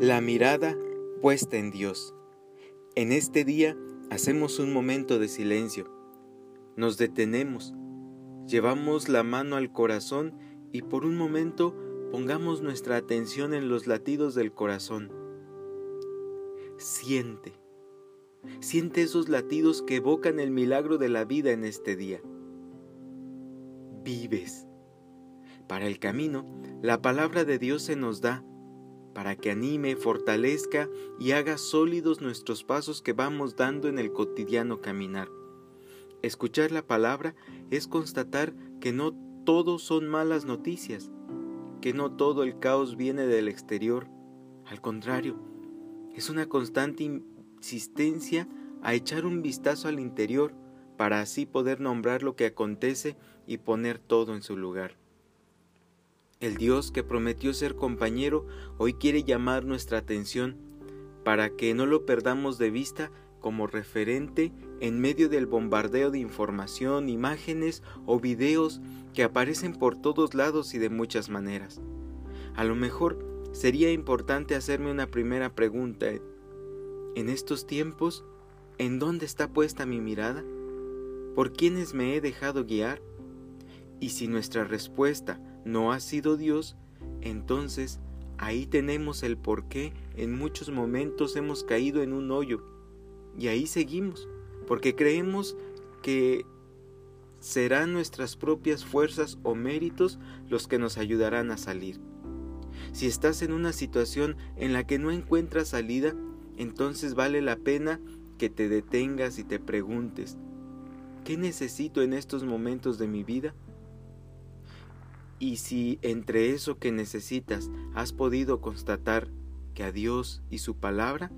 La mirada puesta en Dios. En este día hacemos un momento de silencio. Nos detenemos, llevamos la mano al corazón y por un momento pongamos nuestra atención en los latidos del corazón. Siente, siente esos latidos que evocan el milagro de la vida en este día. Vives. Para el camino, la palabra de Dios se nos da para que anime, fortalezca y haga sólidos nuestros pasos que vamos dando en el cotidiano caminar. Escuchar la palabra es constatar que no todo son malas noticias, que no todo el caos viene del exterior. Al contrario, es una constante insistencia a echar un vistazo al interior para así poder nombrar lo que acontece y poner todo en su lugar. El Dios que prometió ser compañero hoy quiere llamar nuestra atención para que no lo perdamos de vista como referente en medio del bombardeo de información, imágenes o videos que aparecen por todos lados y de muchas maneras. A lo mejor sería importante hacerme una primera pregunta. En estos tiempos, ¿en dónde está puesta mi mirada? ¿Por quiénes me he dejado guiar? Y si nuestra respuesta no ha sido Dios, entonces ahí tenemos el por qué en muchos momentos hemos caído en un hoyo. Y ahí seguimos, porque creemos que serán nuestras propias fuerzas o méritos los que nos ayudarán a salir. Si estás en una situación en la que no encuentras salida, entonces vale la pena que te detengas y te preguntes, ¿qué necesito en estos momentos de mi vida? Y si entre eso que necesitas has podido constatar que a Dios y su palabra,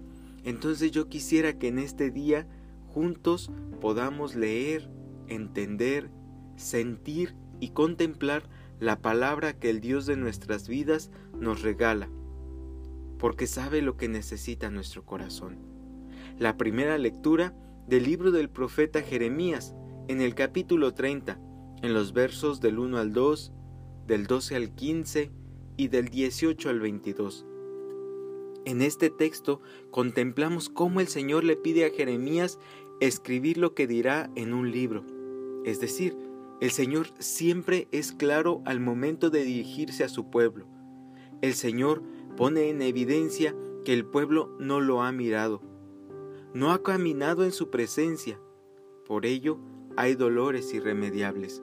entonces yo quisiera que en este día juntos podamos leer, entender, sentir y contemplar la palabra que el Dios de nuestras vidas nos regala, porque sabe lo que necesita nuestro corazón. La primera lectura del libro del profeta Jeremías, en el capítulo 30, en los versos del 1 al 2 del 12 al 15 y del 18 al 22. En este texto contemplamos cómo el Señor le pide a Jeremías escribir lo que dirá en un libro. Es decir, el Señor siempre es claro al momento de dirigirse a su pueblo. El Señor pone en evidencia que el pueblo no lo ha mirado, no ha caminado en su presencia. Por ello hay dolores irremediables.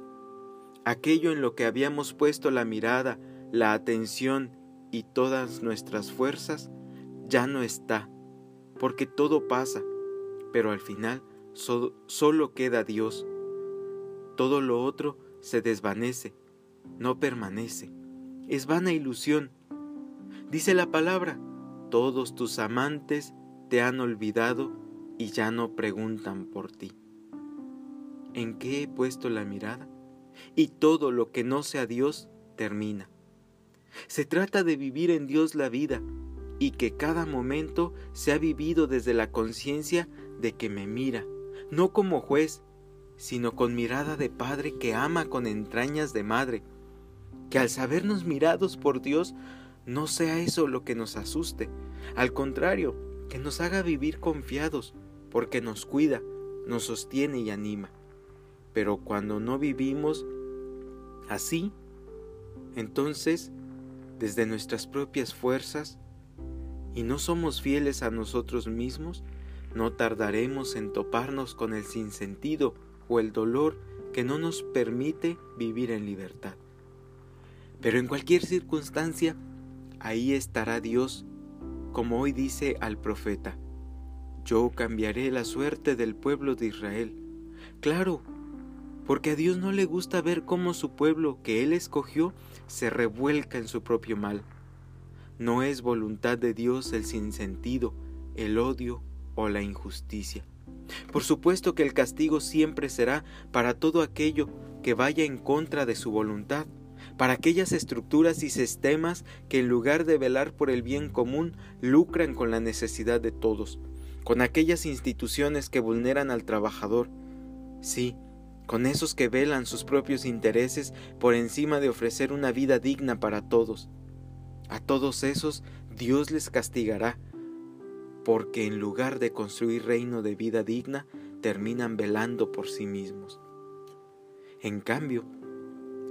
Aquello en lo que habíamos puesto la mirada, la atención y todas nuestras fuerzas, ya no está, porque todo pasa, pero al final solo queda Dios. Todo lo otro se desvanece, no permanece, es vana ilusión. Dice la palabra, todos tus amantes te han olvidado y ya no preguntan por ti. ¿En qué he puesto la mirada? Y todo lo que no sea Dios termina. Se trata de vivir en Dios la vida y que cada momento sea vivido desde la conciencia de que me mira, no como juez, sino con mirada de padre que ama con entrañas de madre. Que al sabernos mirados por Dios no sea eso lo que nos asuste, al contrario, que nos haga vivir confiados, porque nos cuida, nos sostiene y anima. Pero cuando no vivimos así, entonces, desde nuestras propias fuerzas, y no somos fieles a nosotros mismos, no tardaremos en toparnos con el sinsentido o el dolor que no nos permite vivir en libertad. Pero en cualquier circunstancia, ahí estará Dios, como hoy dice al profeta, yo cambiaré la suerte del pueblo de Israel. Claro, porque a Dios no le gusta ver cómo su pueblo que Él escogió se revuelca en su propio mal. No es voluntad de Dios el sinsentido, el odio o la injusticia. Por supuesto que el castigo siempre será para todo aquello que vaya en contra de su voluntad, para aquellas estructuras y sistemas que en lugar de velar por el bien común lucran con la necesidad de todos, con aquellas instituciones que vulneran al trabajador. Sí, con esos que velan sus propios intereses por encima de ofrecer una vida digna para todos. A todos esos Dios les castigará, porque en lugar de construir reino de vida digna, terminan velando por sí mismos. En cambio,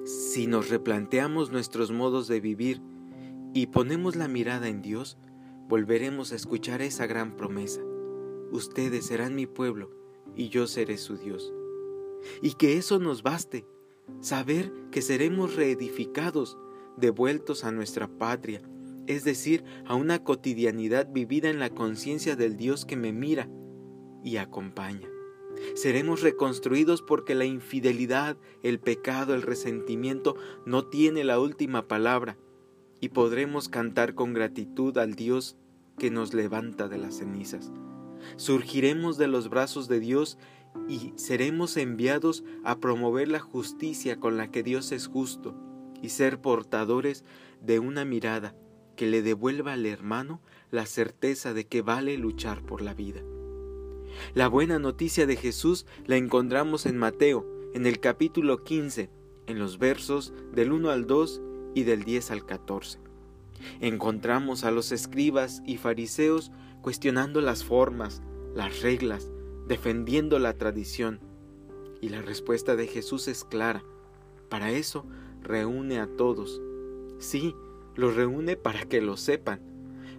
si nos replanteamos nuestros modos de vivir y ponemos la mirada en Dios, volveremos a escuchar esa gran promesa. Ustedes serán mi pueblo y yo seré su Dios. Y que eso nos baste, saber que seremos reedificados, devueltos a nuestra patria, es decir, a una cotidianidad vivida en la conciencia del Dios que me mira y acompaña. Seremos reconstruidos porque la infidelidad, el pecado, el resentimiento no tiene la última palabra y podremos cantar con gratitud al Dios que nos levanta de las cenizas. Surgiremos de los brazos de Dios y seremos enviados a promover la justicia con la que Dios es justo y ser portadores de una mirada que le devuelva al hermano la certeza de que vale luchar por la vida. La buena noticia de Jesús la encontramos en Mateo, en el capítulo 15, en los versos del 1 al 2 y del 10 al 14. Encontramos a los escribas y fariseos cuestionando las formas, las reglas, defendiendo la tradición. Y la respuesta de Jesús es clara. Para eso reúne a todos. Sí, los reúne para que lo sepan.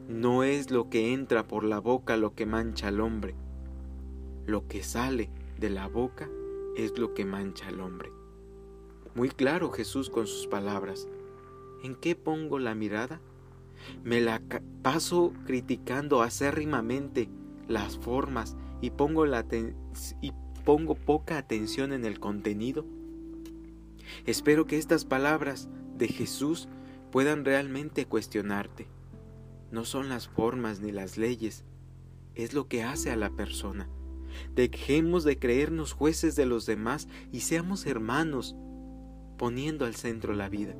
No es lo que entra por la boca lo que mancha al hombre, lo que sale de la boca es lo que mancha al hombre. Muy claro Jesús con sus palabras. ¿En qué pongo la mirada? Me la paso criticando acérrimamente las formas y pongo, la y pongo poca atención en el contenido. Espero que estas palabras de Jesús puedan realmente cuestionarte. No son las formas ni las leyes, es lo que hace a la persona. Dejemos de creernos jueces de los demás y seamos hermanos, poniendo al centro la vida.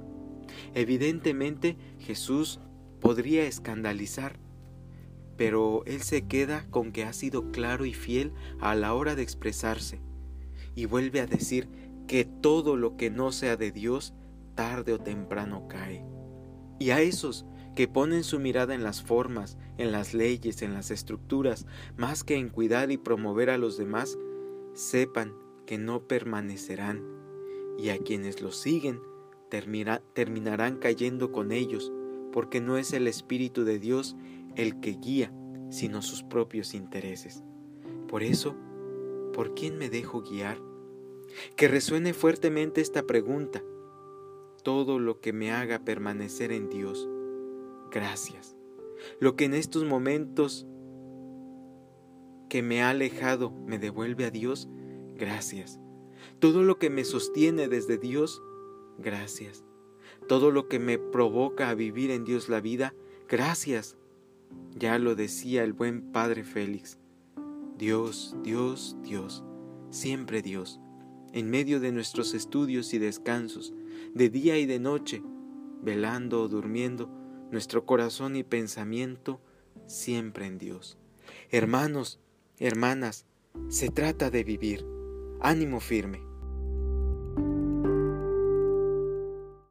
Evidentemente Jesús podría escandalizar, pero Él se queda con que ha sido claro y fiel a la hora de expresarse, y vuelve a decir que todo lo que no sea de Dios, tarde o temprano cae. Y a esos que ponen su mirada en las formas, en las leyes, en las estructuras, más que en cuidar y promover a los demás, sepan que no permanecerán, y a quienes los siguen terminarán cayendo con ellos, porque no es el Espíritu de Dios el que guía, sino sus propios intereses. Por eso, ¿por quién me dejo guiar? Que resuene fuertemente esta pregunta. Todo lo que me haga permanecer en Dios, gracias. Lo que en estos momentos que me ha alejado me devuelve a Dios, gracias. Todo lo que me sostiene desde Dios, gracias. Todo lo que me provoca a vivir en Dios la vida, gracias. Ya lo decía el buen Padre Félix. Dios, Dios, Dios, siempre Dios, en medio de nuestros estudios y descansos, de día y de noche, velando o durmiendo, nuestro corazón y pensamiento siempre en Dios. Hermanos, hermanas, se trata de vivir. Ánimo firme.